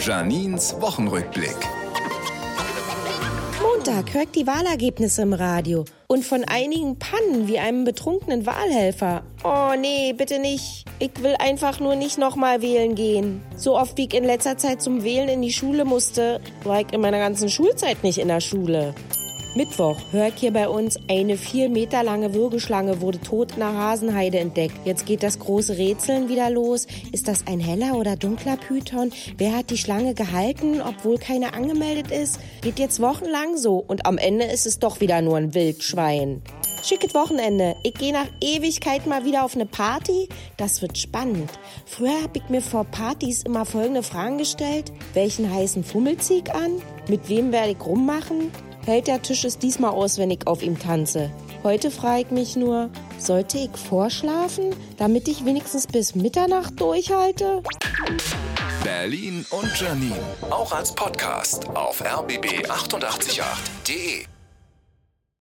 Janins Wochenrückblick. Montag hört die Wahlergebnisse im Radio und von einigen Pannen wie einem betrunkenen Wahlhelfer. Oh nee, bitte nicht. Ich will einfach nur nicht nochmal wählen gehen. So oft wie ich in letzter Zeit zum Wählen in die Schule musste, war ich in meiner ganzen Schulzeit nicht in der Schule. Mittwoch hört hier bei uns eine vier Meter lange Würgeschlange wurde tot in der Hasenheide entdeckt. Jetzt geht das große Rätseln wieder los. Ist das ein heller oder dunkler Python? Wer hat die Schlange gehalten, obwohl keine angemeldet ist? Geht jetzt wochenlang so und am Ende ist es doch wieder nur ein Wildschwein. Schicket Wochenende. Ich gehe nach Ewigkeit mal wieder auf eine Party. Das wird spannend. Früher habe ich mir vor Partys immer folgende Fragen gestellt. Welchen heißen Fummel zieh ich an? Mit wem werde ich rummachen? Hält der Tisch es diesmal aus, wenn ich auf ihm tanze? Heute frage ich mich nur, sollte ich vorschlafen, damit ich wenigstens bis Mitternacht durchhalte? Berlin und Janine. Auch als Podcast auf rbb888.de.